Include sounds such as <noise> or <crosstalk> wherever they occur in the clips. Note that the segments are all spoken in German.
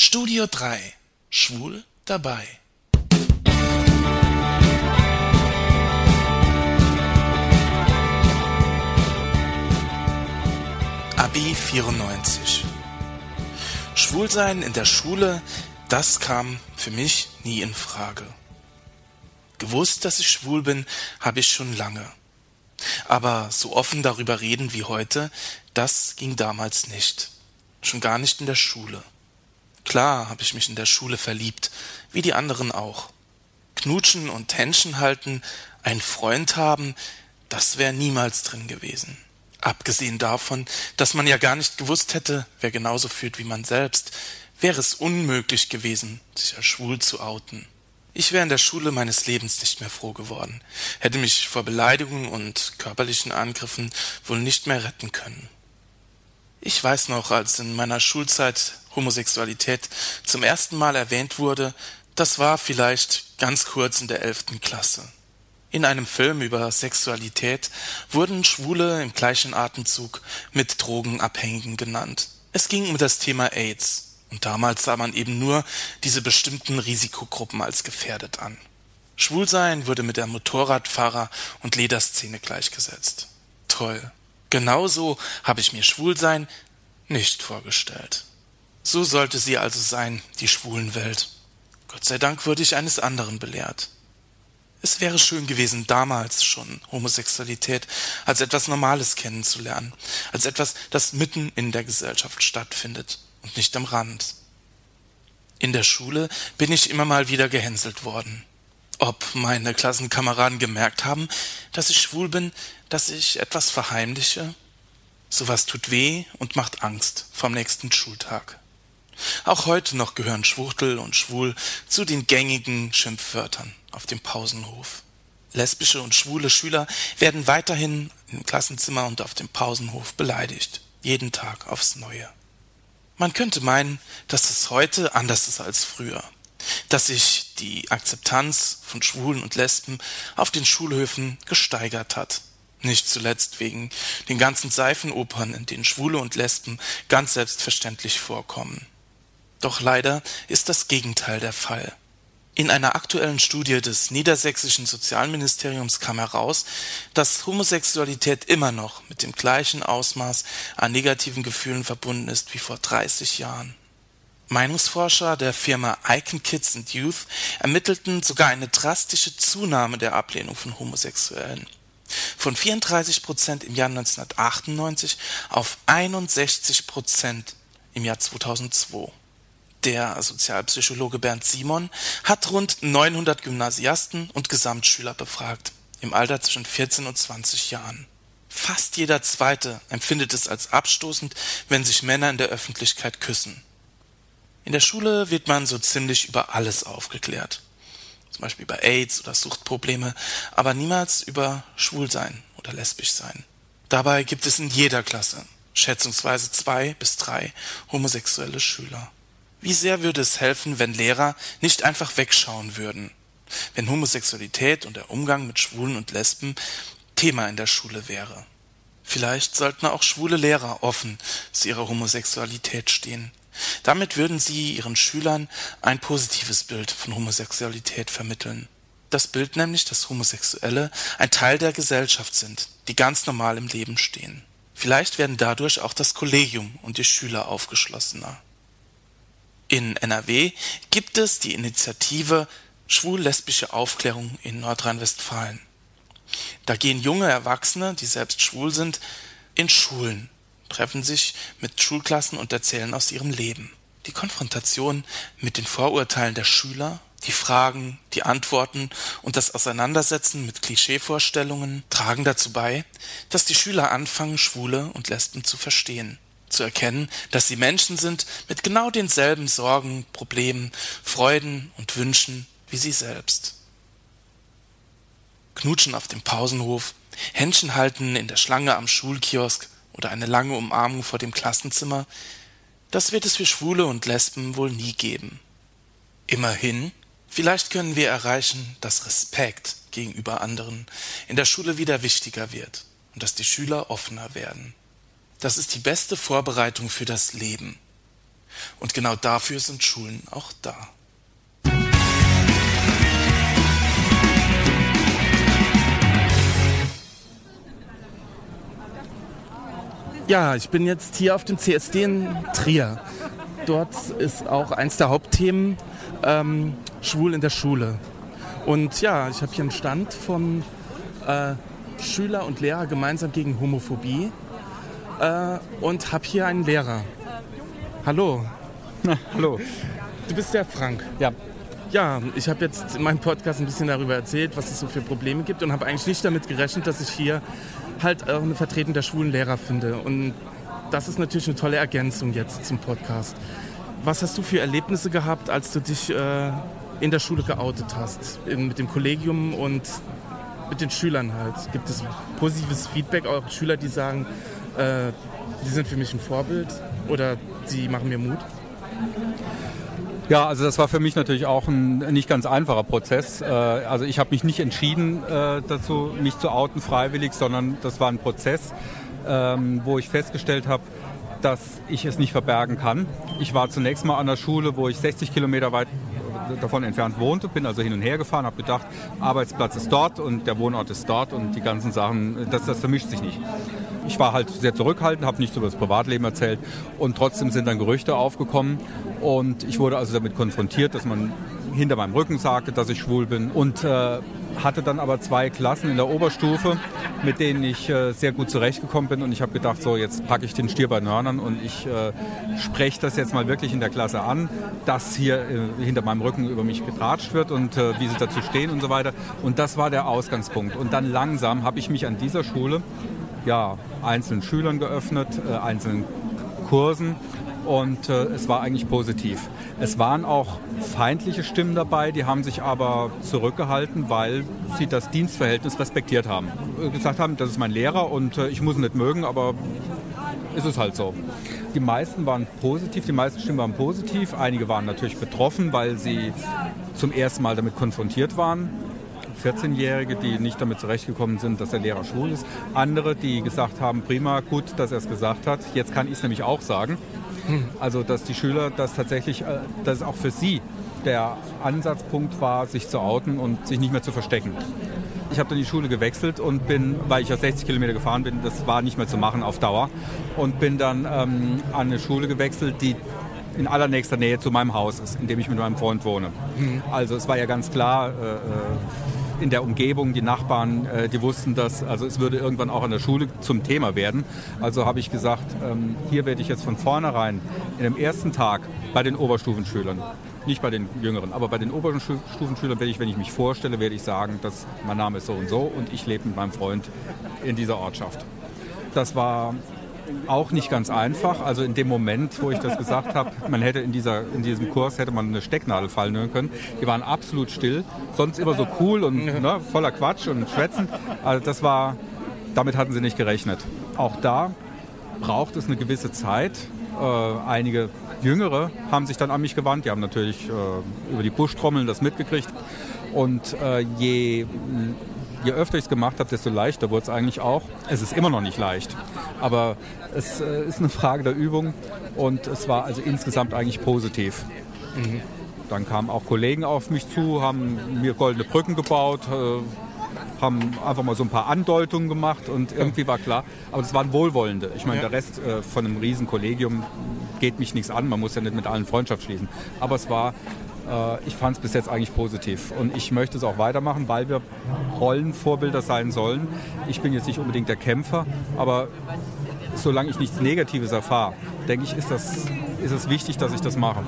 Studio 3 Schwul dabei. Abi 94 Schwulsein in der Schule, das kam für mich nie in Frage. Gewusst, dass ich schwul bin, habe ich schon lange. Aber so offen darüber reden wie heute, das ging damals nicht. Schon gar nicht in der Schule. Klar habe ich mich in der Schule verliebt, wie die anderen auch. Knutschen und Händchen halten, einen Freund haben, das wäre niemals drin gewesen. Abgesehen davon, dass man ja gar nicht gewusst hätte, wer genauso fühlt wie man selbst, wäre es unmöglich gewesen, sich als schwul zu outen. Ich wäre in der Schule meines Lebens nicht mehr froh geworden, hätte mich vor Beleidigungen und körperlichen Angriffen wohl nicht mehr retten können. Ich weiß noch, als in meiner Schulzeit Homosexualität zum ersten Mal erwähnt wurde, das war vielleicht ganz kurz in der elften Klasse. In einem Film über Sexualität wurden Schwule im gleichen Atemzug mit Drogenabhängigen genannt. Es ging um das Thema AIDS, und damals sah man eben nur diese bestimmten Risikogruppen als gefährdet an. Schwulsein wurde mit der Motorradfahrer- und Lederszene gleichgesetzt. Toll. Genauso habe ich mir Schwulsein nicht vorgestellt. So sollte sie also sein, die Schwulenwelt. Gott sei Dank wurde ich eines anderen belehrt. Es wäre schön gewesen, damals schon Homosexualität als etwas Normales kennenzulernen, als etwas, das mitten in der Gesellschaft stattfindet und nicht am Rand. In der Schule bin ich immer mal wieder gehänselt worden. Ob meine Klassenkameraden gemerkt haben, dass ich schwul bin, dass ich etwas verheimliche? Sowas tut weh und macht Angst vom nächsten Schultag. Auch heute noch gehören Schwuchtel und Schwul zu den gängigen Schimpfwörtern auf dem Pausenhof. Lesbische und schwule Schüler werden weiterhin im Klassenzimmer und auf dem Pausenhof beleidigt. Jeden Tag aufs Neue. Man könnte meinen, dass es heute anders ist als früher dass sich die Akzeptanz von Schwulen und Lesben auf den Schulhöfen gesteigert hat. Nicht zuletzt wegen den ganzen Seifenopern, in denen Schwule und Lesben ganz selbstverständlich vorkommen. Doch leider ist das Gegenteil der Fall. In einer aktuellen Studie des niedersächsischen Sozialministeriums kam heraus, dass Homosexualität immer noch mit dem gleichen Ausmaß an negativen Gefühlen verbunden ist wie vor 30 Jahren. Meinungsforscher der Firma Icon Kids and Youth ermittelten sogar eine drastische Zunahme der Ablehnung von Homosexuellen. Von 34 Prozent im Jahr 1998 auf 61 Prozent im Jahr 2002. Der Sozialpsychologe Bernd Simon hat rund 900 Gymnasiasten und Gesamtschüler befragt, im Alter zwischen 14 und 20 Jahren. Fast jeder Zweite empfindet es als abstoßend, wenn sich Männer in der Öffentlichkeit küssen. In der Schule wird man so ziemlich über alles aufgeklärt. Zum Beispiel über AIDS oder Suchtprobleme, aber niemals über Schwulsein oder Lesbischsein. Dabei gibt es in jeder Klasse schätzungsweise zwei bis drei homosexuelle Schüler. Wie sehr würde es helfen, wenn Lehrer nicht einfach wegschauen würden, wenn Homosexualität und der Umgang mit Schwulen und Lesben Thema in der Schule wäre. Vielleicht sollten auch schwule Lehrer offen zu ihrer Homosexualität stehen. Damit würden sie ihren Schülern ein positives Bild von Homosexualität vermitteln. Das Bild nämlich, dass Homosexuelle ein Teil der Gesellschaft sind, die ganz normal im Leben stehen. Vielleicht werden dadurch auch das Kollegium und die Schüler aufgeschlossener. In NRW gibt es die Initiative Schwul-lesbische Aufklärung in Nordrhein-Westfalen. Da gehen junge Erwachsene, die selbst schwul sind, in Schulen treffen sich mit Schulklassen und erzählen aus ihrem Leben. Die Konfrontation mit den Vorurteilen der Schüler, die Fragen, die Antworten und das Auseinandersetzen mit Klischeevorstellungen tragen dazu bei, dass die Schüler anfangen, Schwule und Lesben zu verstehen, zu erkennen, dass sie Menschen sind mit genau denselben Sorgen, Problemen, Freuden und Wünschen wie sie selbst. Knutschen auf dem Pausenhof, Händchen halten in der Schlange am Schulkiosk, oder eine lange Umarmung vor dem Klassenzimmer, das wird es für Schwule und Lesben wohl nie geben. Immerhin, vielleicht können wir erreichen, dass Respekt gegenüber anderen in der Schule wieder wichtiger wird und dass die Schüler offener werden. Das ist die beste Vorbereitung für das Leben. Und genau dafür sind Schulen auch da. Ja, ich bin jetzt hier auf dem CSD in Trier. Dort ist auch eins der Hauptthemen ähm, Schwul in der Schule. Und ja, ich habe hier einen Stand von äh, Schüler und Lehrer gemeinsam gegen Homophobie äh, und habe hier einen Lehrer. Hallo. Na, hallo. Du bist der Frank. Ja. Ja, ich habe jetzt in meinem Podcast ein bisschen darüber erzählt, was es so für Probleme gibt und habe eigentlich nicht damit gerechnet, dass ich hier halt auch eine Vertretung der schwulen Lehrer finde. Und das ist natürlich eine tolle Ergänzung jetzt zum Podcast. Was hast du für Erlebnisse gehabt, als du dich äh, in der Schule geoutet hast? In, mit dem Kollegium und mit den Schülern halt. Gibt es positives Feedback, auch Schüler, die sagen, äh, die sind für mich ein Vorbild oder sie machen mir Mut? Ja, also das war für mich natürlich auch ein nicht ganz einfacher Prozess. Äh, also ich habe mich nicht entschieden äh, dazu, mich zu outen freiwillig, sondern das war ein Prozess, ähm, wo ich festgestellt habe, dass ich es nicht verbergen kann. Ich war zunächst mal an der Schule, wo ich 60 Kilometer weit davon entfernt wohnte, bin also hin und her gefahren, habe gedacht, Arbeitsplatz ist dort und der Wohnort ist dort und die ganzen Sachen, das, das vermischt sich nicht. Ich war halt sehr zurückhaltend, habe nichts über das Privatleben erzählt und trotzdem sind dann Gerüchte aufgekommen und ich wurde also damit konfrontiert, dass man hinter meinem Rücken sagte, dass ich schwul bin und äh, hatte dann aber zwei Klassen in der Oberstufe, mit denen ich äh, sehr gut zurechtgekommen bin und ich habe gedacht, so jetzt packe ich den Stier bei Nörnern und ich äh, spreche das jetzt mal wirklich in der Klasse an, dass hier äh, hinter meinem Rücken über mich getratscht wird und äh, wie sie dazu stehen und so weiter. Und das war der Ausgangspunkt. Und dann langsam habe ich mich an dieser Schule ja, einzelnen Schülern geöffnet, äh, einzelnen Kursen und äh, es war eigentlich positiv. Es waren auch feindliche Stimmen dabei, die haben sich aber zurückgehalten, weil sie das Dienstverhältnis respektiert haben. Äh, gesagt haben, das ist mein Lehrer und äh, ich muss ihn nicht mögen, aber ist es halt so. Die meisten waren positiv, die meisten Stimmen waren positiv. Einige waren natürlich betroffen, weil sie zum ersten Mal damit konfrontiert waren. 14-Jährige, die nicht damit zurechtgekommen sind, dass der Lehrer schwul ist. Andere, die gesagt haben, prima, gut, dass er es gesagt hat. Jetzt kann ich es nämlich auch sagen. Also dass die Schüler das tatsächlich, äh, dass auch für sie der Ansatzpunkt war, sich zu outen und sich nicht mehr zu verstecken. Ich habe dann die Schule gewechselt und bin, weil ich ja 60 Kilometer gefahren bin, das war nicht mehr zu machen auf Dauer, und bin dann ähm, an eine Schule gewechselt, die in allernächster Nähe zu meinem Haus ist, in dem ich mit meinem Freund wohne. Mhm. Also es war ja ganz klar, äh, äh in der Umgebung, die Nachbarn, äh, die wussten das, also es würde irgendwann auch an der Schule zum Thema werden. Also habe ich gesagt, ähm, hier werde ich jetzt von vornherein in dem ersten Tag bei den Oberstufenschülern, nicht bei den Jüngeren, aber bei den Oberstufenschülern werde ich, wenn ich mich vorstelle, werde ich sagen, dass mein Name ist so und so und ich lebe mit meinem Freund in dieser Ortschaft. Das war auch nicht ganz einfach. Also in dem Moment, wo ich das gesagt habe, man hätte in, dieser, in diesem Kurs hätte man eine Stecknadel fallen hören können. Die waren absolut still, sonst immer so cool und <laughs> ne, voller Quatsch und Schwätzen. Also das war, damit hatten sie nicht gerechnet. Auch da braucht es eine gewisse Zeit. Äh, einige Jüngere haben sich dann an mich gewandt. Die haben natürlich äh, über die Buschtrommeln das mitgekriegt. Und äh, je je öfter ich es gemacht habe, desto leichter wurde es eigentlich auch. Es ist immer noch nicht leicht, aber es äh, ist eine Frage der Übung und es war also insgesamt eigentlich positiv. Mhm. Dann kamen auch Kollegen auf mich zu, haben mir goldene Brücken gebaut, äh, haben einfach mal so ein paar Andeutungen gemacht und irgendwie war klar, aber es waren Wohlwollende. Ich meine, ja. der Rest äh, von einem riesen Kollegium geht mich nichts an, man muss ja nicht mit allen Freundschaft schließen. Aber es war ich fand es bis jetzt eigentlich positiv und ich möchte es auch weitermachen, weil wir Rollenvorbilder sein sollen. Ich bin jetzt nicht unbedingt der Kämpfer, aber solange ich nichts Negatives erfahre, denke ich, ist, das, ist es wichtig, dass ich das mache.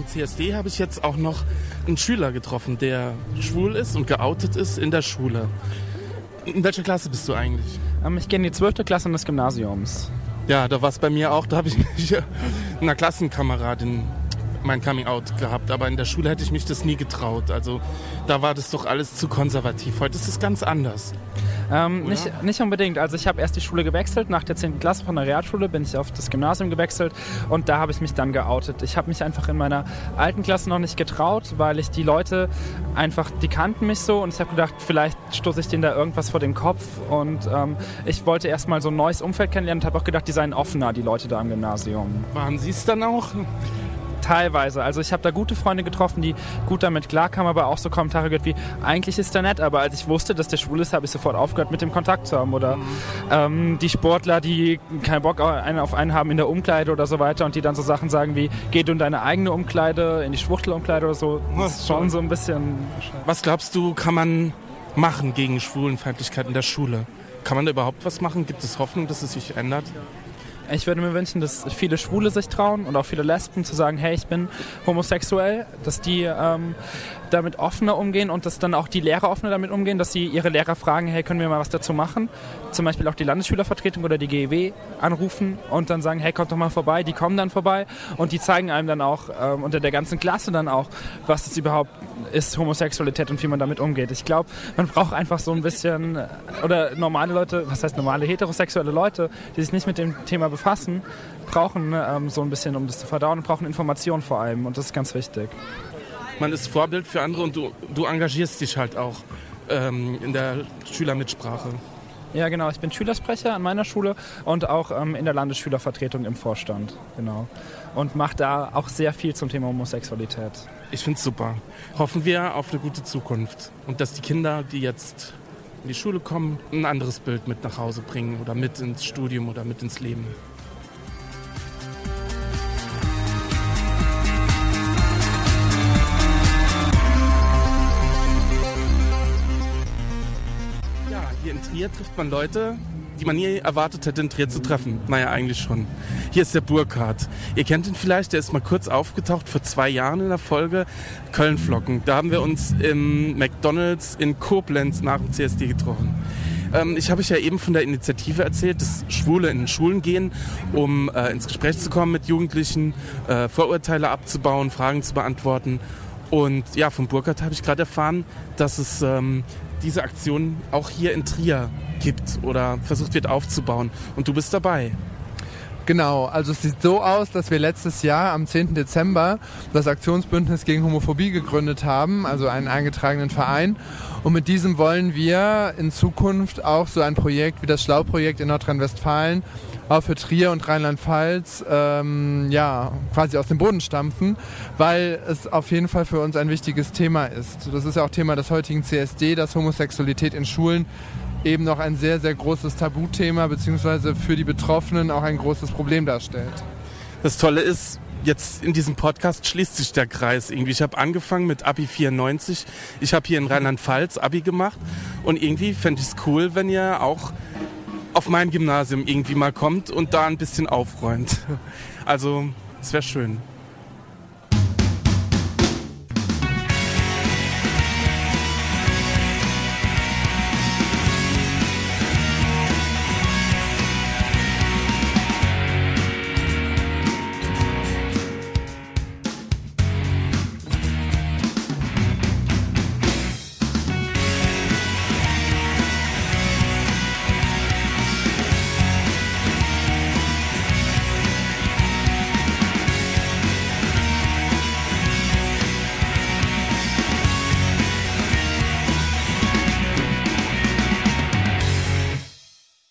Dem CSD habe ich jetzt auch noch einen Schüler getroffen, der schwul ist und geoutet ist in der Schule. In welcher Klasse bist du eigentlich? Ähm, ich gehe in die 12. Klasse des Gymnasiums. Ja, da war es bei mir auch. Da habe ich mich <laughs> einer Klassenkameradin mein Coming Out gehabt, aber in der Schule hätte ich mich das nie getraut. Also da war das doch alles zu konservativ. Heute ist es ganz anders. Ähm, nicht, nicht unbedingt. Also ich habe erst die Schule gewechselt. Nach der 10. Klasse von der Realschule bin ich auf das Gymnasium gewechselt und da habe ich mich dann geoutet. Ich habe mich einfach in meiner alten Klasse noch nicht getraut, weil ich die Leute einfach, die kannten mich so und ich habe gedacht, vielleicht stoße ich denen da irgendwas vor den Kopf und ähm, ich wollte erstmal so ein neues Umfeld kennenlernen und habe auch gedacht, die seien offener, die Leute da am Gymnasium. Waren Sie es dann auch? Teilweise. Also ich habe da gute Freunde getroffen, die gut damit klarkamen, aber auch so Kommentare gehört wie, eigentlich ist der nett, aber als ich wusste, dass der schwul ist, habe ich sofort aufgehört, mit dem Kontakt zu haben. Oder mhm. ähm, die Sportler, die keinen Bock auf einen haben in der Umkleide oder so weiter und die dann so Sachen sagen wie, geh du in deine eigene Umkleide, in die Schwuchtelumkleide oder so. Das ist schon so ein bisschen... Was glaubst du, kann man machen gegen Schwulenfeindlichkeit in der Schule? Kann man da überhaupt was machen? Gibt es Hoffnung, dass es sich ändert? Ich würde mir wünschen, dass viele Schwule sich trauen und auch viele Lesben zu sagen, hey, ich bin homosexuell, dass die ähm, damit offener umgehen und dass dann auch die Lehrer offener damit umgehen, dass sie ihre Lehrer fragen, hey, können wir mal was dazu machen? Zum Beispiel auch die Landesschülervertretung oder die GEW anrufen und dann sagen, hey, kommt doch mal vorbei. Die kommen dann vorbei und die zeigen einem dann auch ähm, unter der ganzen Klasse dann auch, was es überhaupt ist, Homosexualität und wie man damit umgeht. Ich glaube, man braucht einfach so ein bisschen, oder normale Leute, was heißt normale heterosexuelle Leute, die sich nicht mit dem Thema befassen, brauchen ähm, so ein bisschen, um das zu verdauen, und brauchen Informationen vor allem und das ist ganz wichtig man ist Vorbild für andere und du, du engagierst dich halt auch ähm, in der Schülermitsprache. Ja, genau. Ich bin Schülersprecher an meiner Schule und auch ähm, in der Landesschülervertretung im Vorstand. Genau. Und mache da auch sehr viel zum Thema Homosexualität. Ich finde es super. Hoffen wir auf eine gute Zukunft und dass die Kinder, die jetzt in die Schule kommen, ein anderes Bild mit nach Hause bringen oder mit ins Studium oder mit ins Leben. Trier trifft man Leute, die man nie erwartet hätte, in Trier zu treffen. Naja, eigentlich schon. Hier ist der Burkhardt. Ihr kennt ihn vielleicht, der ist mal kurz aufgetaucht vor zwei Jahren in der Folge Kölnflocken. Da haben wir uns im McDonalds in Koblenz nach dem CSD getroffen. Ähm, ich habe euch ja eben von der Initiative erzählt, dass Schwule in Schulen gehen, um äh, ins Gespräch zu kommen mit Jugendlichen, äh, Vorurteile abzubauen, Fragen zu beantworten. Und ja, von Burkhardt habe ich gerade erfahren, dass es ähm, diese Aktion auch hier in Trier gibt oder versucht wird aufzubauen. Und du bist dabei. Genau, also es sieht so aus, dass wir letztes Jahr am 10. Dezember das Aktionsbündnis gegen Homophobie gegründet haben, also einen eingetragenen Verein. Und mit diesem wollen wir in Zukunft auch so ein Projekt wie das Schlau-Projekt in Nordrhein-Westfalen auch für Trier und Rheinland-Pfalz ähm, ja, quasi aus dem Boden stampfen, weil es auf jeden Fall für uns ein wichtiges Thema ist. Das ist ja auch Thema des heutigen CSD, dass Homosexualität in Schulen eben noch ein sehr, sehr großes Tabuthema beziehungsweise für die Betroffenen auch ein großes Problem darstellt. Das Tolle ist, jetzt in diesem Podcast schließt sich der Kreis irgendwie. Ich habe angefangen mit Abi 94. Ich habe hier in Rheinland-Pfalz Abi gemacht und irgendwie fände ich es cool, wenn ihr auch auf mein Gymnasium irgendwie mal kommt und da ein bisschen aufräumt. Also, es wäre schön.